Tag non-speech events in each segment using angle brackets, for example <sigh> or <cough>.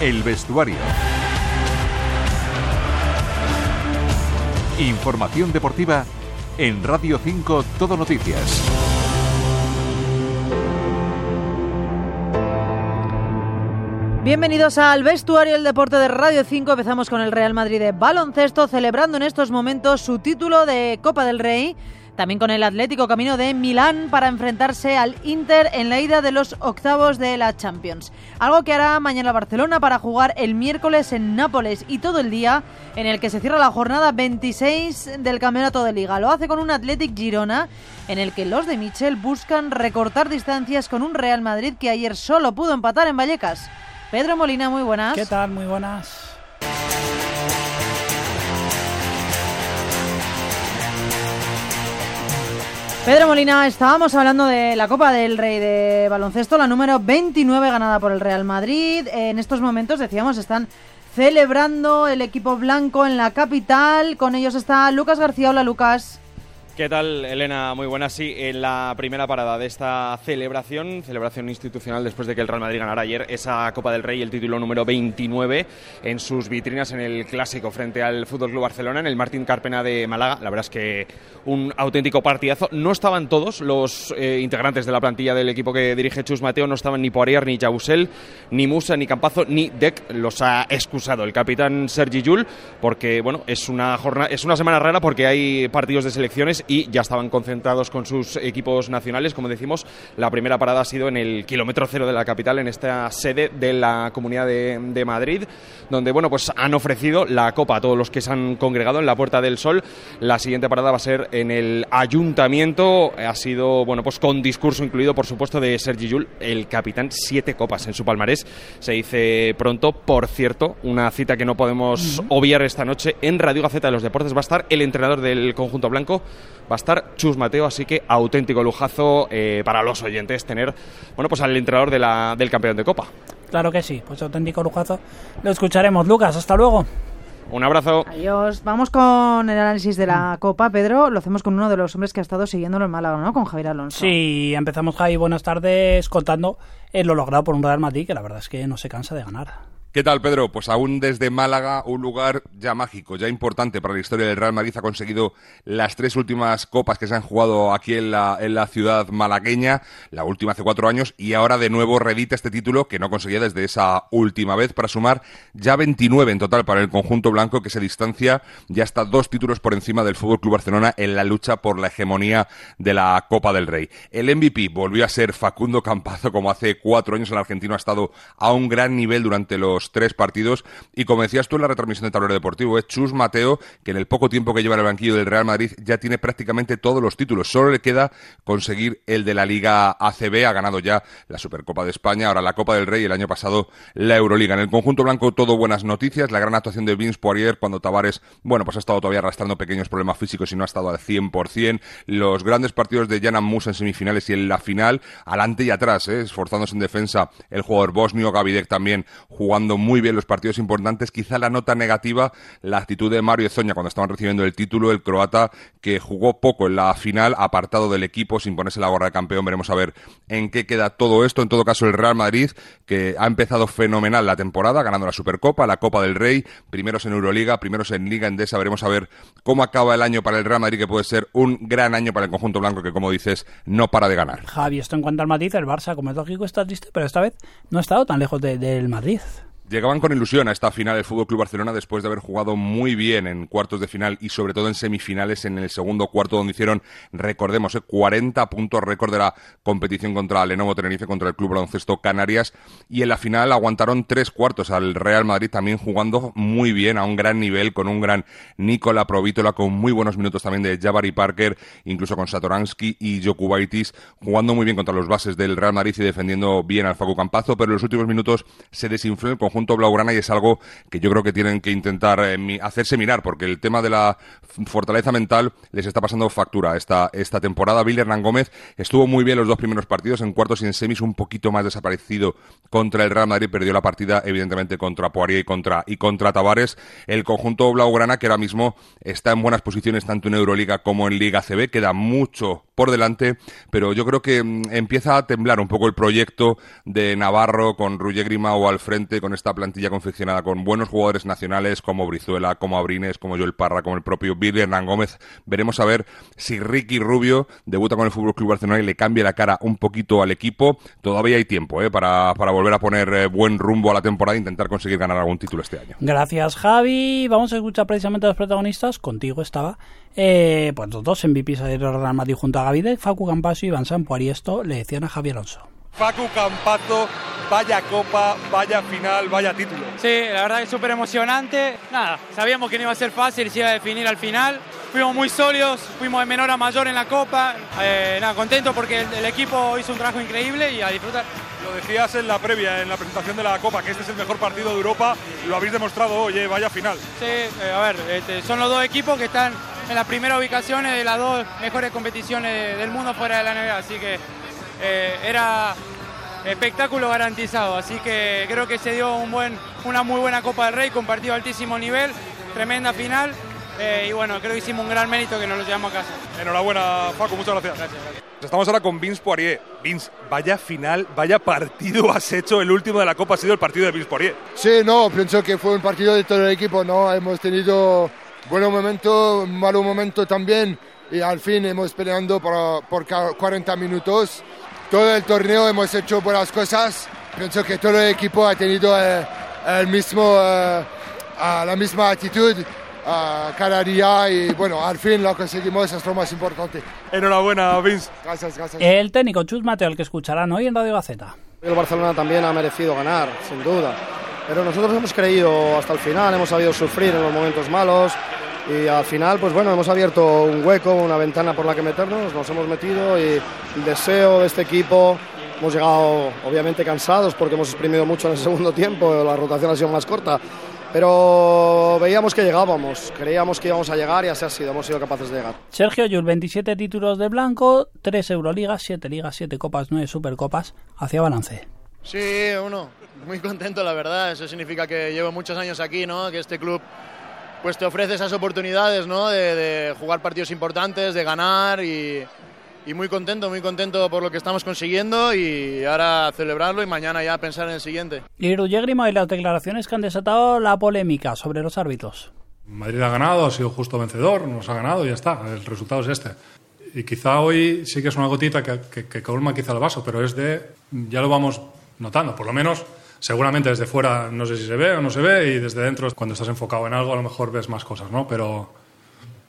El vestuario. Información deportiva en Radio 5 Todo Noticias. Bienvenidos al vestuario del deporte de Radio 5. Empezamos con el Real Madrid de baloncesto, celebrando en estos momentos su título de Copa del Rey. También con el Atlético Camino de Milán para enfrentarse al Inter en la ida de los octavos de la Champions. Algo que hará mañana Barcelona para jugar el miércoles en Nápoles y todo el día en el que se cierra la jornada 26 del Campeonato de Liga. Lo hace con un Athletic Girona en el que los de Michel buscan recortar distancias con un Real Madrid que ayer solo pudo empatar en Vallecas. Pedro Molina, muy buenas. ¿Qué tal? Muy buenas. Pedro Molina, estábamos hablando de la Copa del Rey de baloncesto, la número 29 ganada por el Real Madrid. En estos momentos, decíamos, están celebrando el equipo blanco en la capital. Con ellos está Lucas García. Hola, Lucas. ¿Qué tal, Elena? Muy buena. Sí, en la primera parada de esta celebración, celebración institucional después de que el Real Madrid ganara ayer esa Copa del Rey, el título número 29 en sus vitrinas en el clásico frente al Fútbol Club Barcelona, en el Martín Carpena de Málaga. La verdad es que un auténtico partidazo. No estaban todos los eh, integrantes de la plantilla del equipo que dirige Chus Mateo, no estaban ni Poirier, ni Jausel, ni Musa, ni Campazo, ni Deck. Los ha excusado el capitán Sergi Yul, porque bueno, es una jornada, es una semana rara porque hay partidos de selecciones y ya estaban concentrados con sus equipos nacionales. Como decimos, la primera parada ha sido en el kilómetro cero de la capital, en esta sede de la Comunidad de, Madrid, donde bueno, pues han ofrecido la copa a todos los que se han congregado en la Puerta del Sol. La siguiente parada va a ser en el ayuntamiento. Ha sido, bueno, pues con discurso incluido, por supuesto, de Sergi Yul, el capitán, siete copas en su palmarés. Se dice pronto, por cierto, una cita que no podemos obviar esta noche en Radio Gaceta de los Deportes. Va a estar el entrenador del conjunto blanco, va a estar Chus Mateo, así que auténtico lujazo eh, para los oyentes tener bueno pues al entrenador de la, del campeón de Copa. Claro que sí, pues auténtico lujazo. Lo escucharemos, Lucas, hasta luego. Un abrazo. Adiós. Vamos con el análisis de la Copa, Pedro. Lo hacemos con uno de los hombres que ha estado siguiéndolo en Málaga, ¿no? Con Javier Alonso. Sí, empezamos, Javi. Buenas tardes contando lo logrado por un Real Madrid que la verdad es que no se cansa de ganar. ¿Qué tal, Pedro? Pues aún desde Málaga, un lugar ya mágico, ya importante para la historia del Real Madrid. Ha conseguido las tres últimas copas que se han jugado aquí en la, en la ciudad malagueña, la última hace cuatro años, y ahora de nuevo redita este título que no conseguía desde esa última vez para sumar ya 29 en total para el conjunto blanco que se distancia ya hasta dos títulos por encima del Fútbol Club Barcelona en la lucha por la hegemonía de la Copa del Rey. El MVP volvió a ser Facundo Campazo, como hace cuatro años el argentino ha estado a un gran nivel durante los tres partidos. Y como decías tú en la retransmisión de Tablero Deportivo, es Chus Mateo, que en el poco tiempo que lleva en el banquillo del Real Madrid ya tiene prácticamente todos los títulos. Solo le queda conseguir el de la Liga ACB. Ha ganado ya la Supercopa de España, ahora la Copa del Rey y el año pasado la Euroliga. En el conjunto blanco todo buenas noticias. La gran actuación de Vince Poirier cuando Tavares, bueno, pues ha estado todavía arrastrando pequeños problemas físicos y no ha estado al 100%. Los grandes partidos de Jan Musa en semifinales y en la final, adelante y atrás, ¿eh? esforzándose en defensa el jugador bosnio, Gavidek también jugando muy bien los partidos importantes. Quizá la nota negativa, la actitud de Mario Zoña cuando estaban recibiendo el título, el croata que jugó poco en la final, apartado del equipo sin ponerse la gorra de campeón. Veremos a ver en qué queda todo esto. En todo caso, el Real Madrid, que ha empezado fenomenal la temporada, ganando la Supercopa, la Copa del Rey, primeros en Euroliga, primeros en Liga Endesa. Veremos a ver cómo acaba el año para el Real Madrid, que puede ser un gran año para el conjunto blanco, que como dices, no para de ganar. Javi, esto en cuanto al Madrid, el Barça, como es lógico, está triste, pero esta vez no ha estado tan lejos del Madrid. Llegaban con ilusión a esta final del Fútbol Club Barcelona después de haber jugado muy bien en cuartos de final y sobre todo en semifinales en el segundo cuarto donde hicieron, recordemos, 40 eh, puntos récord de la competición contra Lenovo Tenerife contra el Club Baloncesto Canarias. Y en la final aguantaron tres cuartos al Real Madrid también jugando muy bien a un gran nivel con un gran Nicola Provítola con muy buenos minutos también de Jabari Parker, incluso con Satoransky y Jokubaitis jugando muy bien contra los bases del Real Madrid y defendiendo bien al Facu Campazo, pero en los últimos minutos se desinfló el conjunto conjunto blaugrana y es algo que yo creo que tienen que intentar eh, hacerse mirar porque el tema de la fortaleza mental les está pasando factura esta, esta temporada. Bill Hernán Gómez estuvo muy bien los dos primeros partidos, en cuartos y en semis un poquito más desaparecido contra el Real Madrid, perdió la partida evidentemente contra Poirier y contra, y contra Tavares. El conjunto blaugrana que ahora mismo está en buenas posiciones tanto en Euroliga como en Liga CB, queda mucho por delante, pero yo creo que mm, empieza a temblar un poco el proyecto de Navarro con Ruye Grimao al frente, con esta esta plantilla confeccionada con buenos jugadores nacionales como Brizuela, como Abrines, como Joel Parra, como el propio Billy Hernán Gómez. Veremos a ver si Ricky Rubio debuta con el Fútbol Club Barcelona y le cambia la cara un poquito al equipo. Todavía hay tiempo ¿eh? para, para volver a poner eh, buen rumbo a la temporada e intentar conseguir ganar algún título este año. Gracias, Javi. Vamos a escuchar precisamente a los protagonistas. Contigo estaba eh, pues los dos MVPs de Real Madrid junto a Gavide, Facu Campaso y Iván Sampo y esto le decían a Javier Alonso. Facu Campazo, vaya copa, vaya final, vaya título. Sí, la verdad es súper emocionante. Nada, sabíamos que no iba a ser fácil, se iba a definir al final. Fuimos muy sólidos, fuimos de menor a mayor en la copa. Eh, nada, contento porque el, el equipo hizo un trabajo increíble y a disfrutar. Lo decías en la previa, en la presentación de la Copa, que este es el mejor partido de Europa. Lo habéis demostrado hoy, eh, vaya final. Sí, eh, a ver, este, son los dos equipos que están en las primeras ubicaciones de las dos mejores competiciones del mundo fuera de la NBA. Así que eh, era espectáculo garantizado. Así que creo que se dio un buen, una muy buena Copa del Rey con partido de altísimo nivel, tremenda final. eh, y bueno, creo que hicimos un gran mérito que nos lo llevamos a casa. Enhorabuena, Facu, muchas gracias. Gracias, gracias. Estamos ahora con Vince Poirier. Vince, vaya final, vaya partido has hecho. El último de la Copa ha sido el partido de Vince Poirier. Sí, no, pienso que fue un partido de todo el equipo, ¿no? Hemos tenido buenos momentos, malos momentos también y al fin hemos peleando por, por ca- 40 minutos. Todo el torneo hemos hecho buenas cosas. Pienso que todo el equipo ha tenido eh, el mismo, eh, ah, la misma actitud ah, cada día y bueno, al fin lo conseguimos, es lo más importante. Enhorabuena, Vince. Gracias, gracias. El técnico Chus Mateo, el que escucharán hoy en Radio Gaceta. El Barcelona también ha merecido ganar, sin duda. Pero nosotros hemos creído hasta el final, hemos sabido sufrir en los momentos malos y al final, pues bueno, hemos abierto un hueco, una ventana por la que meternos, nos hemos metido y el deseo de este equipo, hemos llegado obviamente cansados porque hemos exprimido mucho en el <laughs> segundo tiempo, la rotación ha sido más corta, pero veíamos que llegábamos, creíamos que íbamos a llegar y así ha sido, hemos sido capaces de llegar. Sergio Yul, 27 títulos de blanco, 3 Euroligas, 7 Ligas, 7 Copas, 9 Supercopas. Hacia balance. Sí, uno, muy contento la verdad. Eso significa que llevo muchos años aquí, ¿no? Que este club pues te ofrece esas oportunidades, ¿no? De, de jugar partidos importantes, de ganar y, y muy contento, muy contento por lo que estamos consiguiendo y ahora celebrarlo y mañana ya pensar en el siguiente. Y Grima y las declaraciones que han desatado la polémica sobre los árbitros. Madrid ha ganado, ha sido justo vencedor, nos ha ganado y ya está. El resultado es este. Y quizá hoy sí que es una gotita que, que, que colma quizá el vaso, pero es de. Ya lo vamos notando, por lo menos. Seguramente desde fuera no sé si se ve o no se ve, y desde dentro, cuando estás enfocado en algo, a lo mejor ves más cosas, ¿no? Pero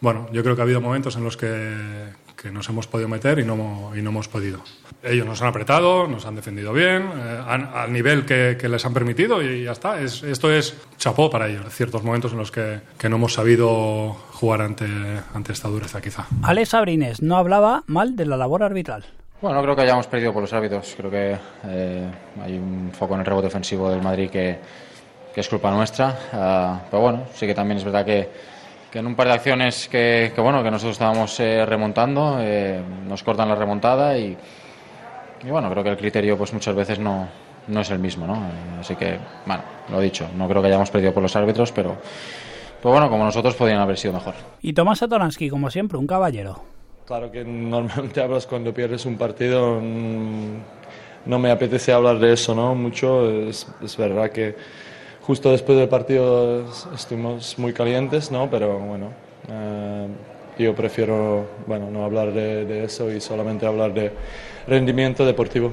bueno, yo creo que ha habido momentos en los que, que nos hemos podido meter y no, y no hemos podido. Ellos nos han apretado, nos han defendido bien, eh, al nivel que, que les han permitido y ya está. Es, esto es chapó para ellos, ciertos momentos en los que, que no hemos sabido jugar ante, ante esta dureza quizá. Alex Abrines no hablaba mal de la labor arbitral. Bueno, no creo que hayamos perdido por los árbitros. Creo que eh, hay un foco en el rebote ofensivo del Madrid que, es culpa nuestra. Ah, pero bueno, sí que también es verdad que, en un par de acciones que, bueno, que nosotros estábamos eh, remontando, eh, nos cortan la remontada y, bueno, creo que el criterio pues muchas veces no, no es el mismo, ¿no? Así que, bueno, lo dicho, no creo que hayamos perdido por los árbitros, pero, pero bueno, como nosotros podrían haber sido mejor. Y Tomás Satoransky, como siempre, un caballero. Claro que normalmente <laughs> hablas cuando pierdes un partido. mm, No me apetece hablar de eso, ¿no? Mucho. Es, verdad que justo después del partido es- estuvimos muy calientes, ¿no? Pero bueno, eh, yo prefiero, bueno, no hablar de eso y solamente hablar de rendimiento deportivo.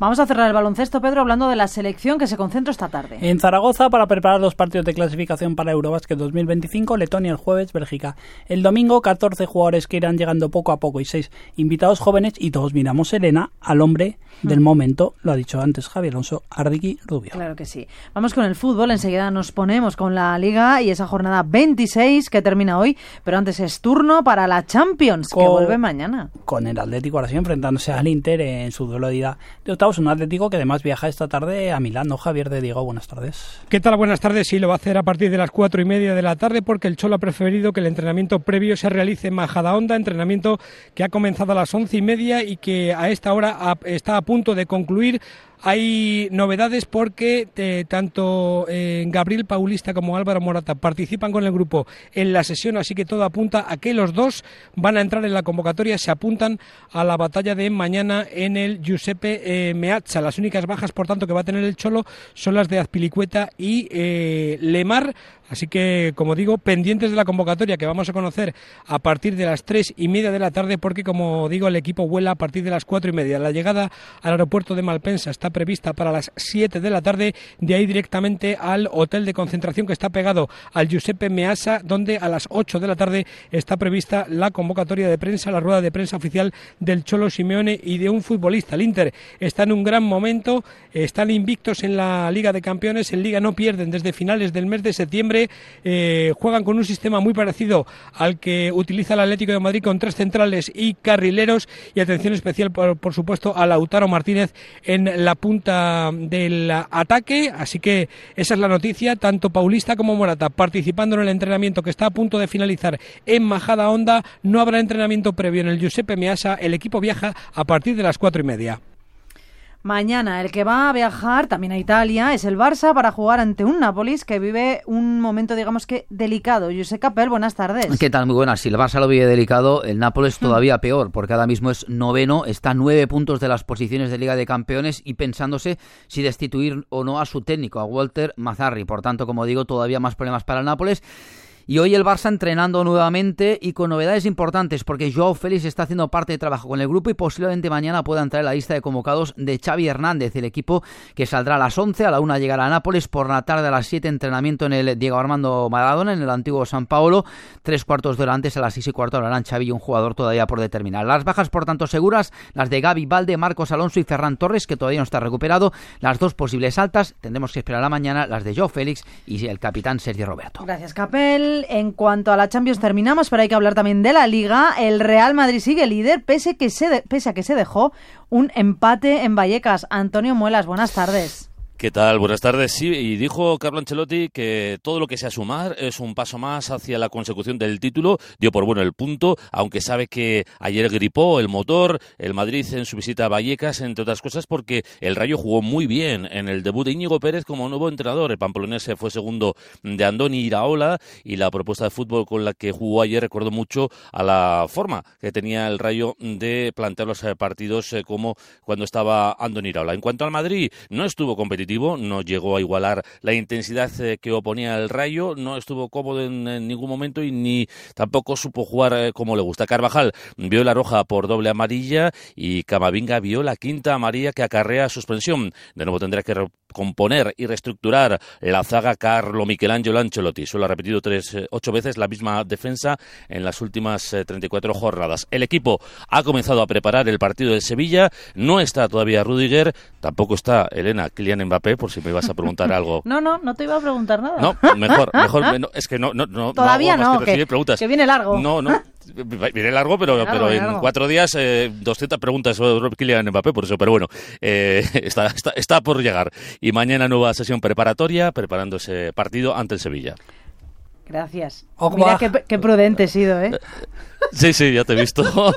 Vamos a cerrar el baloncesto, Pedro, hablando de la selección que se concentra esta tarde. En Zaragoza, para preparar los partidos de clasificación para Eurobasket 2025, Letonia el jueves, Bélgica. El domingo, 14 jugadores que irán llegando poco a poco y 6 invitados jóvenes y todos miramos, Elena, al hombre del momento, lo ha dicho antes Javier Alonso, Ardiki Rubio. Claro que sí. Vamos con el fútbol, enseguida nos ponemos con la Liga y esa jornada 26 que termina hoy, pero antes es turno para la Champions, que vuelve mañana. Con el Atlético ahora sí enfrentándose al Inter en su duelo de ida de un Atlético que además viaja esta tarde a Milán. Javier de Diego, buenas tardes. ¿Qué tal? Buenas tardes. Sí, lo va a hacer a partir de las cuatro y media de la tarde porque el Cholo ha preferido que el entrenamiento previo se realice en Majadahonda, entrenamiento que ha comenzado a las once y media y que a esta hora está a punto de concluir Hay novedades porque eh, tanto eh, Gabriel Paulista como Álvaro Morata participan con el grupo en la sesión, así que todo apunta a que los dos van a entrar en la convocatoria, se apuntan a la batalla de mañana en el Giuseppe eh, Meazza. Las únicas bajas, por tanto, que va a tener el Cholo son las de Azpilicueta y Lemar. Así que, como digo, pendientes de la convocatoria que vamos a conocer a partir de las tres y media de la tarde, porque, como digo, el equipo vuela a partir de las cuatro y media. La llegada al aeropuerto de Malpensa está prevista para las siete de la tarde, de ahí directamente al hotel de concentración que está pegado al Giuseppe Measa, donde a las ocho de la tarde está prevista la convocatoria de prensa, la rueda de prensa oficial del Cholo Simeone y de un futbolista. El Inter está en un gran momento, están invictos en la Liga de Campeones, en Liga no pierden desde finales del mes de septiembre eh, juegan con un sistema muy parecido al que utiliza el Atlético de Madrid con tres centrales y carrileros. Y atención especial por, supuesto a Lautaro Martínez en la punta del ataque, así que esa es la noticia, tanto Paulista como Morata participando en el entrenamiento que está a punto de finalizar en Majada Honda, no habrá entrenamiento previo en el Giuseppe Measa, el equipo viaja a partir de las cuatro y media. Mañana el que va a viajar también a Italia es el Barça para jugar ante un Nápoles que vive un momento, digamos que, delicado. José Capel, buenas tardes. ¿Qué tal? Muy buenas. Si el Barça lo vive delicado, el Nápoles hmm. todavía peor, porque ahora mismo es noveno, está a nueve puntos de las posiciones de Liga de Campeones y pensándose si destituir o no a su técnico, a Walter Mazzarri. Por tanto, como digo, todavía más problemas para el Nápoles. Y hoy el Barça entrenando nuevamente y con novedades importantes porque Joao Félix está haciendo parte de trabajo con el grupo y posiblemente mañana pueda entrar en la lista de convocados de Xavi Hernández, el equipo que saldrá a las 11, a la 1 llegará a Nápoles, por la tarde a las 7 entrenamiento en el Diego Armando Maradona, en el antiguo San Paolo, tres cuartos de antes a las 6 y cuarto hablarán Xavi y un jugador todavía por determinar. Las bajas por tanto seguras, las de Gaby Valde, Marcos Alonso y Ferran Torres, que todavía no está recuperado, las dos posibles altas, tendremos que esperar a la mañana, las de Joao Félix y el capitán Sergio Roberto. Gracias Capel. En cuanto a la Champions terminamos, pero hay que hablar también de la Liga. El Real Madrid sigue líder, pese, que se pese a que se dejó un empate en Vallecas. Antonio Muelas, buenas tardes. ¿Qué tal? Buenas tardes. Sí, y dijo Carlo Ancelotti que todo lo que sea sumar es un paso más hacia la consecución del título. Dio por bueno el punto, aunque sabe que ayer gripó el motor, el Madrid en su visita a Vallecas, entre otras cosas, porque el Rayo jugó muy bien en el debut de Íñigo Pérez como nuevo entrenador. El pamplonés fue segundo de Andoni Iraola y la propuesta de fútbol con la que jugó ayer recordó mucho a la forma que tenía el Rayo de plantear los partidos eh, como cuando estaba Andoni Iraola. En cuanto al Madrid, no estuvo competitivo no llegó a igualar la intensidad eh, que oponía el Rayo, no estuvo cómodo en, ningún momento y ni tampoco supo jugar eh, como le gusta. Carvajal vio la roja por doble amarilla y Camavinga vio la quinta amarilla que acarrea suspensión. De nuevo tendrá que componer y reestructurar la zaga Carlo Michelangelo Ancelotti. Solo ha repetido tres, eh, ocho veces la misma defensa en las últimas 34 jornadas. El equipo ha comenzado a preparar el partido de Sevilla. No está todavía Rudiger, tampoco está Elena Kylian Mbappé por si me ibas a preguntar algo. <laughs> no, no, no te iba a preguntar nada. No, mejor, mejor, <laughs> es que no, no, no Todavía no, que, preguntas. que viene largo. No, no, <laughs> viene largo, pero, pero en cuatro días eh, 200 preguntas sobre Kylian Mbappé, por eso, pero bueno, eh, está, está, está por llegar. Y mañana nueva sesión preparatoria, preparando ese partido ante el Sevilla. Gracias. Mira qué, qué, prudente he sido, ¿eh? <laughs> Sí, sí, ya te he visto. <laughs>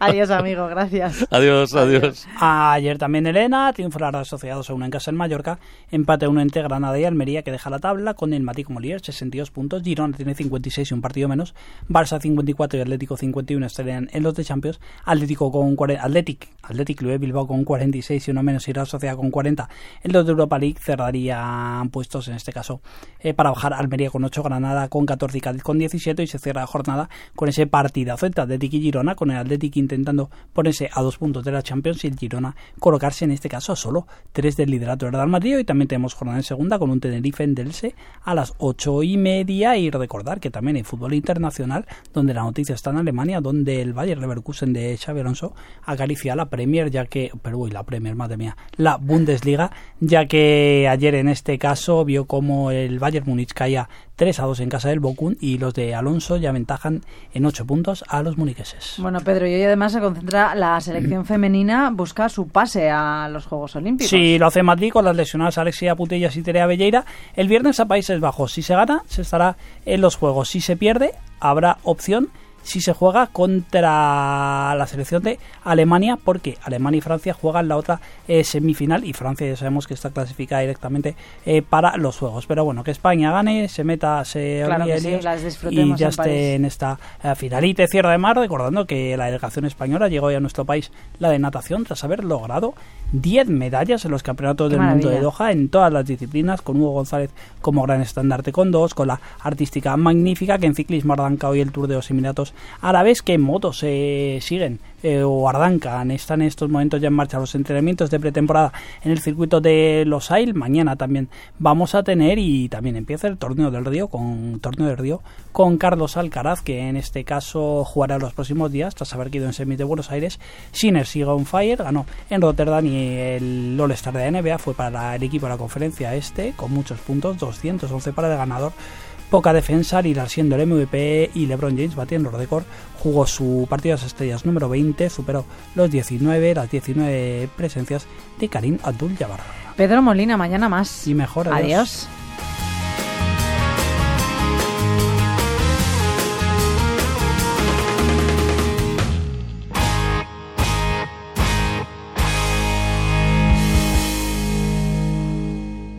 adiós, amigo, gracias. Adiós, adiós. Ayer también Elena triunfaron asociados a una en casa en Mallorca, empate uno entre Granada y Almería que deja la tabla con el Mati Molier, 62 puntos, Girona tiene 56 y un partido menos, Barça 54 y Atlético 51 estarían en los de Champions, Atlético con 40, Atlético, Atlético Bilbao con 46 y uno menos y la Sociedad con 40. En los de Europa League cerrarían puestos en este caso eh, para bajar Almería con 8, Granada con 14 y Cádiz con 17 y se cierra la jornada con ese partidazo entre Atlético y Girona, con el Atlético intentando ponerse a dos puntos de la Champions y el Girona colocarse en este caso a solo tres del liderato del Real Madrid. Y también tenemos jornada en segunda con un Tenerife en Delce a las ocho y media. Y recordar que también hay fútbol internacional, donde la noticia está en Alemania, donde el Bayern Leverkusen de Xabi Alonso acaricia la Premier, ya que, pero uy, la Premier, madre mía, la Bundesliga, ya que ayer en este caso vio como el Bayern Múnich caía 3 a 2 en casa del Bocún y los de Alonso ya ventajan en 8 puntos a los muniqueses. Bueno, Pedro, y hoy además se concentra la selección femenina, busca su pase a los Juegos Olímpicos. Sí, lo hace Madrid con las lesionadas Alexia Putellas y Terea Belleira. El viernes a Países Bajos. Si se gana, se estará en los Juegos. Si se pierde, habrá opción si se juega contra la selección de Alemania, porque Alemania y Francia juegan la otra eh, semifinal y Francia ya sabemos que está clasificada directamente eh, para los juegos. Pero bueno, que España gane, se meta, se Claro que sí, las y ya en esté París. en esta eh, final. Y te cierro de mar recordando que la delegación española llegó ya a nuestro país la de natación tras haber logrado 10 medallas en los campeonatos Qué del mundo de. Doha en todas las disciplinas, con Hugo González como gran estandarte con dos, con la artística magnífica que en ciclismo arranca hoy el Tour de los Emiratos Árabes, que en motos se siguen eh, o arrancan, están en estos momentos ya en marcha los entrenamientos de pretemporada en el circuito de Los Ail. Mañana también vamos a tener y también empieza el torneo del Río con torneo del Río con Carlos Alcaraz, que en este caso jugará los próximos días tras haber quedado en semis de Buenos Aires. Sinner sigue on fire, ganó en Rotterdam y el All-Star de la NBA fue para el equipo de la conferencia este con muchos puntos, 211 para el ganador. Poca defensa, Lillard siendo el MVP y LeBron James batiendo el récord. Jugó su partido de las estrellas número 20, superó los 19, las 19 presencias de Karim Abdul-Jabbar. Pedro Molina, mañana más. Y mejor, adiós. adiós.